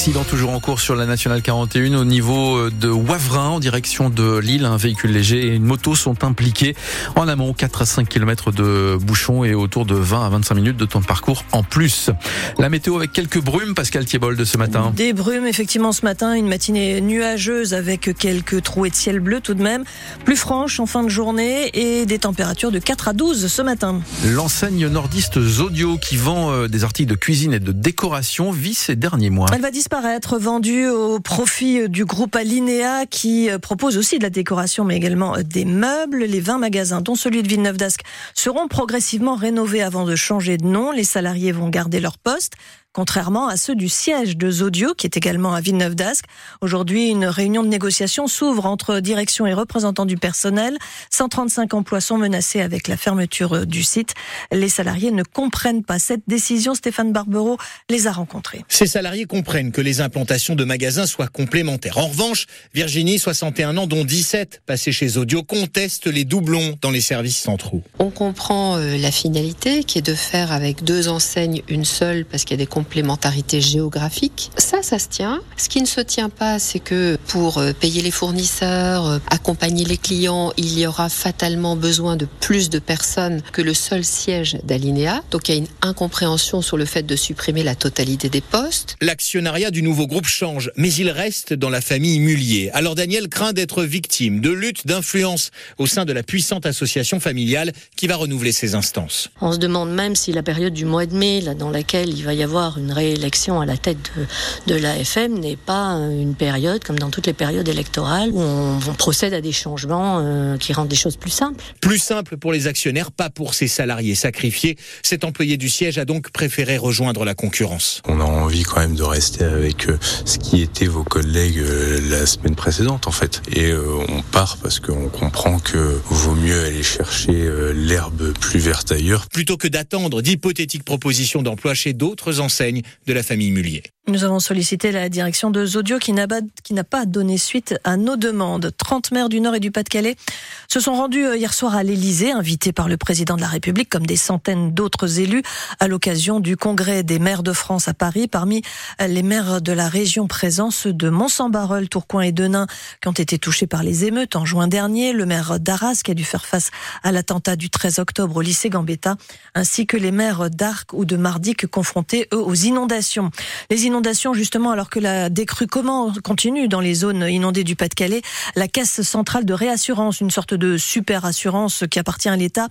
accident toujours en cours sur la nationale 41 au niveau de Wavrin en direction de Lille. Un véhicule léger et une moto sont impliqués. En amont, 4 à 5 km de bouchons et autour de 20 à 25 minutes de temps de parcours en plus. La météo avec quelques brumes, Pascal Thiebol de ce matin. Des brumes effectivement ce matin, une matinée nuageuse avec quelques trouées de ciel bleu tout de même, plus franche en fin de journée et des températures de 4 à 12 ce matin. L'enseigne nordiste Zodio qui vend euh, des articles de cuisine et de décoration vit ces derniers mois. Elle va disparaître, vendue au profit du groupe Alinea qui propose aussi de la décoration mais également des meubles. Les 20 magasins, dont celui de Villeneuve d'Ascq, seront progressivement rénovés avant de changer de nom. Les salariés vont garder leur poste contrairement à ceux du siège de Zodio, qui est également à Villeneuve d'Ascq. Aujourd'hui, une réunion de négociation s'ouvre entre direction et représentants du personnel. 135 emplois sont menacés avec la fermeture du site. Les salariés ne comprennent pas cette décision. Stéphane Barbero les a rencontrés. Ces salariés comprennent que les implantations de magasins soient complémentaires. En revanche, Virginie, 61 ans, dont 17 passés chez Zodio, conteste les doublons dans les services centraux. On comprend euh, la finalité qui est de faire avec deux enseignes une seule parce qu'il y a des complémentarité géographique. Ça, ça se tient. Ce qui ne se tient pas, c'est que pour euh, payer les fournisseurs, euh, accompagner les clients, il y aura fatalement besoin de plus de personnes que le seul siège d'Alinéa. Donc il y a une incompréhension sur le fait de supprimer la totalité des postes. L'actionnariat du nouveau groupe change, mais il reste dans la famille Mullier. Alors Daniel craint d'être victime de lutte d'influence au sein de la puissante association familiale qui va renouveler ses instances. On se demande même si la période du mois de mai, là, dans laquelle il va y avoir une réélection à la tête de, de l'AFM n'est pas une période, comme dans toutes les périodes électorales, où on, procède à des changements euh, qui rendent des choses plus simples. Plus simple pour les actionnaires, pas pour ses salariés sacrifiés. Cet employé du siège a donc préféré rejoindre la concurrence. On a envie quand même de rester avec euh, ce qui étaient vos collègues euh, la semaine précédente, en fait. Et on part parce qu'on comprend que vaut mieux aller chercher l'herbe plus verte ailleurs. Plutôt que d'attendre d'hypothétiques propositions d'emploi chez d'autres de la famille Mullier. Nous avons sollicité la direction de Zodio qui n'a pas donné suite à nos demandes. 30 maires du Nord et du Pas-de-Calais se sont rendus euh, hier soir à l'Elysée, invités par le président de la République, comme des centaines d'autres élus, à l'occasion du congrès des maires de France à Paris. Parmi les maires de la région présents, ceux de Mont-Saint-Barreul, Tourcoing et Denain, qui ont été touchés par les émeutes en juin dernier, le maire d'Arras, qui a dû faire face à l'attentat du 13 octobre au lycée Gambetta, ainsi que les maires d'Arc ou de Mardic confrontés, eux, aux inondations. Justement, alors que la décrue continue dans les zones inondées du Pas-de-Calais, la Caisse centrale de réassurance, une sorte de super assurance qui appartient à l'État,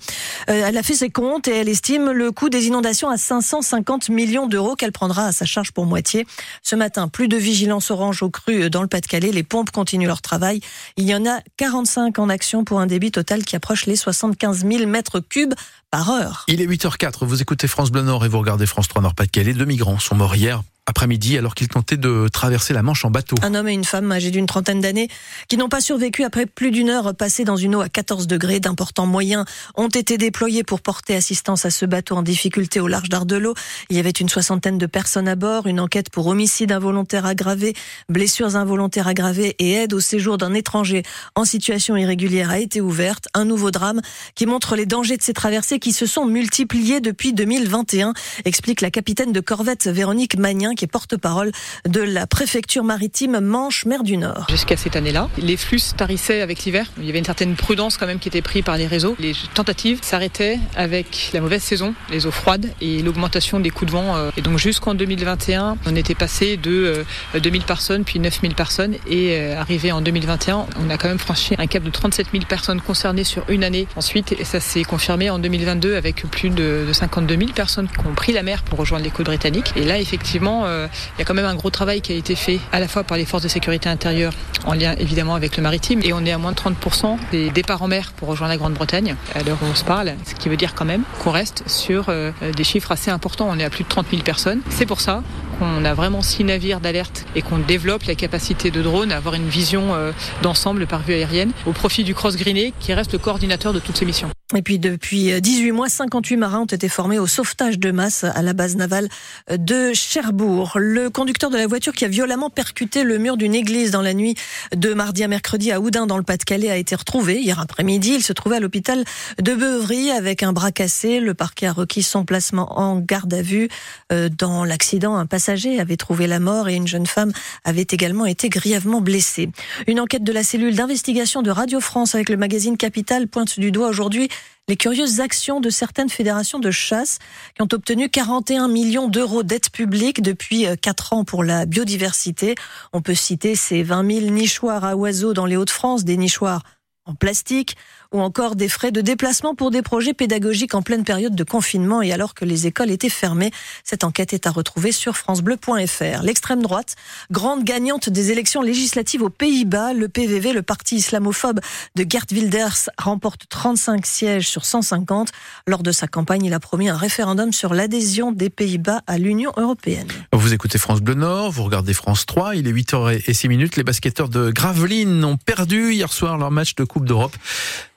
euh, elle a fait ses comptes et elle estime le coût des inondations à 550 millions d'euros qu'elle prendra à sa charge pour moitié. Ce matin, plus de vigilance orange au cru dans le Pas-de-Calais. Les pompes continuent leur travail. Il y en a 45 en action pour un débit total qui approche les 75 000 mètres cubes par heure. Il est 8h04, vous écoutez France Bleu Nord et vous regardez France 3 Nord-Pas-de-Calais. Deux migrants sont morts hier après-midi alors qu'ils tentaient de traverser la Manche en bateau. Un homme et une femme âgés d'une trentaine d'années qui n'ont pas survécu après plus d'une heure passée dans une eau à 14 degrés. D'importants moyens ont été déployés pour porter assistance à ce bateau en difficulté au large d'Ardelot. Il y avait une soixantaine de personnes à bord. Une enquête pour homicide involontaire aggravé, blessures involontaires aggravées et aide au séjour d'un étranger en situation irrégulière a été ouverte. Un nouveau drame qui montre les dangers de ces traversées qui se sont multipliés depuis 2021, explique la capitaine de corvette Véronique Magnin qui est porte-parole de la préfecture maritime Manche-Mer du Nord. Jusqu'à cette année-là, les flux tarissaient avec l'hiver. Il y avait une certaine prudence quand même qui était prise par les réseaux. Les tentatives s'arrêtaient avec la mauvaise saison, les eaux froides et l'augmentation des coups de vent. Euh. Et donc jusqu'en 2021, on était passé de 2000 euh, personnes puis 9000 personnes et euh, arrivé en 2021, on a quand même franchi un cap de 37 000 personnes concernées sur une année. Ensuite, et ça s'est confirmé en 2022 avec plus de 52 000 personnes qui ont pris la mer pour rejoindre les côtes britanniques. Et là, effectivement, euh, il y a quand même un gros travail qui a été fait à la fois par les forces de sécurité intérieure en lien évidemment avec le maritime et on est à moins de 30% des départs en mer pour rejoindre la Grande-Bretagne à l'heure où on se parle, ce qui veut dire quand même qu'on reste sur euh, des chiffres assez importants. On est à plus de 30 000 personnes. C'est pour ça qu'on a vraiment six navires d'alerte et qu'on développe la capacité de drone à avoir une vision euh, d'ensemble par vue aérienne au profit du Cross Greené qui reste le coordinateur de toutes ces missions. Et puis depuis 18 mois, 58 marins ont été formés au sauvetage de masse à la base navale de Cherbourg. Le conducteur de la voiture qui a violemment percuté le mur d'une église dans la nuit de mardi à mercredi à Oudin dans le Pas-de-Calais a été retrouvé hier après-midi. Il se trouvait à l'hôpital de Beuvry avec un bras cassé. Le parquet a requis son placement en garde à vue. Euh, dans l'accident, un passage passager avait trouvé la mort et une jeune femme avait également été grièvement blessée. Une enquête de la cellule d'investigation de Radio France avec le magazine Capital pointe du doigt aujourd'hui les curieuses actions de certaines fédérations de chasse qui ont obtenu 41 millions d'euros d'aide publique depuis 4 ans pour la biodiversité. On peut citer ces 20 000 nichoirs à oiseaux dans les Hauts-de-France, des nichoirs en plastique, ou encore des frais de déplacement pour des projets pédagogiques en pleine période de confinement et alors que les écoles étaient fermées. Cette enquête est à retrouver sur francebleu.fr. L'extrême droite, grande gagnante des élections législatives aux Pays-Bas, le PVV, le parti islamophobe de Gert Wilders, remporte 35 sièges sur 150. Lors de sa campagne, il a promis un référendum sur l'adhésion des Pays-Bas à l'Union européenne. Vous écoutez France Bleu Nord, vous regardez France 3, il est 8h06 Les basketteurs de Gravelines ont perdu hier soir leur match de Coupe d'Europe.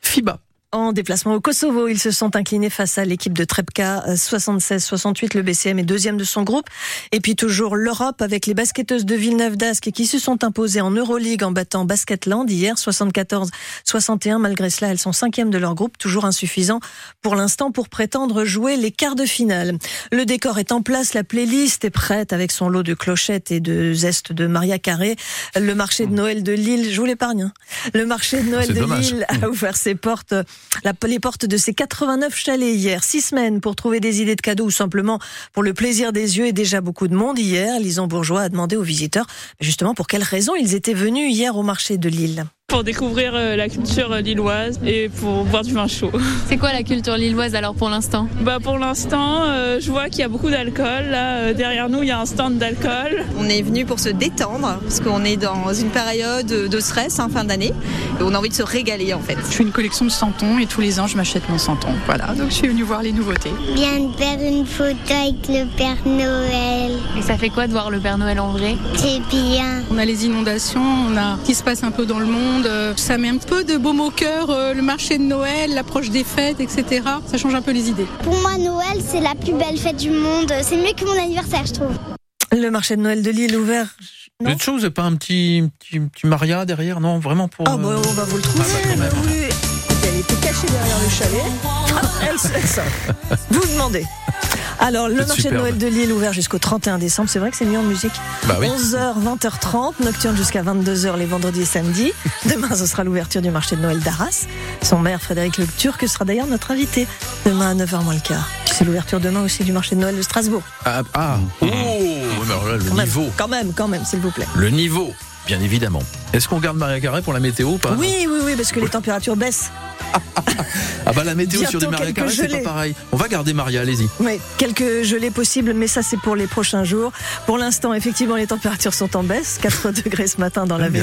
FIBA. En déplacement au Kosovo, ils se sont inclinés face à l'équipe de Trepka 76-68. Le BCM est deuxième de son groupe. Et puis toujours l'Europe avec les basketteuses de Villeneuve d'Ascq qui se sont imposées en Euroleague en battant Basketland hier 74-61. Malgré cela, elles sont cinquième de leur groupe, toujours insuffisant pour l'instant pour prétendre jouer les quarts de finale. Le décor est en place, la playlist est prête avec son lot de clochettes et de zestes de Maria Carré. Le marché de Noël de Lille, je vous l'épargne. Hein. Le marché de Noël de Lille a ouvert ses portes la, les portes de ces 89 chalets hier. Six semaines pour trouver des idées de cadeaux ou simplement pour le plaisir des yeux et déjà beaucoup de monde hier. Lison Bourgeois a demandé aux visiteurs justement pour quelles raisons ils étaient venus hier au marché de Lille pour découvrir euh, la culture lilloise et pour boire du vin chaud. C'est quoi la culture lilloise alors pour l'instant? Bah pour l'instant, euh, je vois qu'il y a beaucoup d'alcool. Là euh, derrière nous, il y a un stand d'alcool. On est venu pour se détendre parce qu'on est dans une période de stress en fin d'année et on a envie de se régaler en fait. Je fais une collection de santons et tous les ans je m'achète mon santon. Voilà, donc je suis venue voir les nouveautés. Viens de faire une photo avec le Père Noël. Et ça fait quoi de voir le Père Noël en vrai? C'est bien. On a les inondations, on a ce qui se passe un peu dans le monde euh, ça met un peu de baume au cœur, euh, le marché de Noël, l'approche des fêtes, etc. Ça change un peu les idées. Pour moi, Noël, c'est la plus belle fête du monde. C'est mieux que mon anniversaire, je trouve. Le marché de Noël de Lille ouvert. Vous êtes chaud, vous n'avez pas un petit, petit, petit, Maria derrière Non, vraiment pour. Ah, bah, euh, on va vous le trouver. Ah, bah, oui. Elle était cachée derrière le chalet. elle, elle, vous demandez. Alors, le marché de Noël de Lille ouvert jusqu'au 31 décembre. C'est vrai que c'est mieux en musique. 11h, 20h30, nocturne jusqu'à 22h les vendredis et samedis. Demain, ce sera l'ouverture du marché de Noël d'Arras. Son maire, Frédéric Le Turc, sera d'ailleurs notre invité demain à 9h moins le quart. C'est l'ouverture demain aussi du marché de Noël de Strasbourg. Ah, ah. oh, le niveau. quand même, quand même, s'il vous plaît. Le niveau, bien évidemment. Est-ce qu'on garde Maria Carré pour la météo ou pas Oui, oui, oui, parce que les températures baissent. ah bah la météo sur des Maria c'est pas pareil. On va garder Maria, allez-y. Oui, quelques gelées possibles, mais ça c'est pour les prochains jours. Pour l'instant, effectivement, les températures sont en baisse. 4 degrés ce matin dans la ville.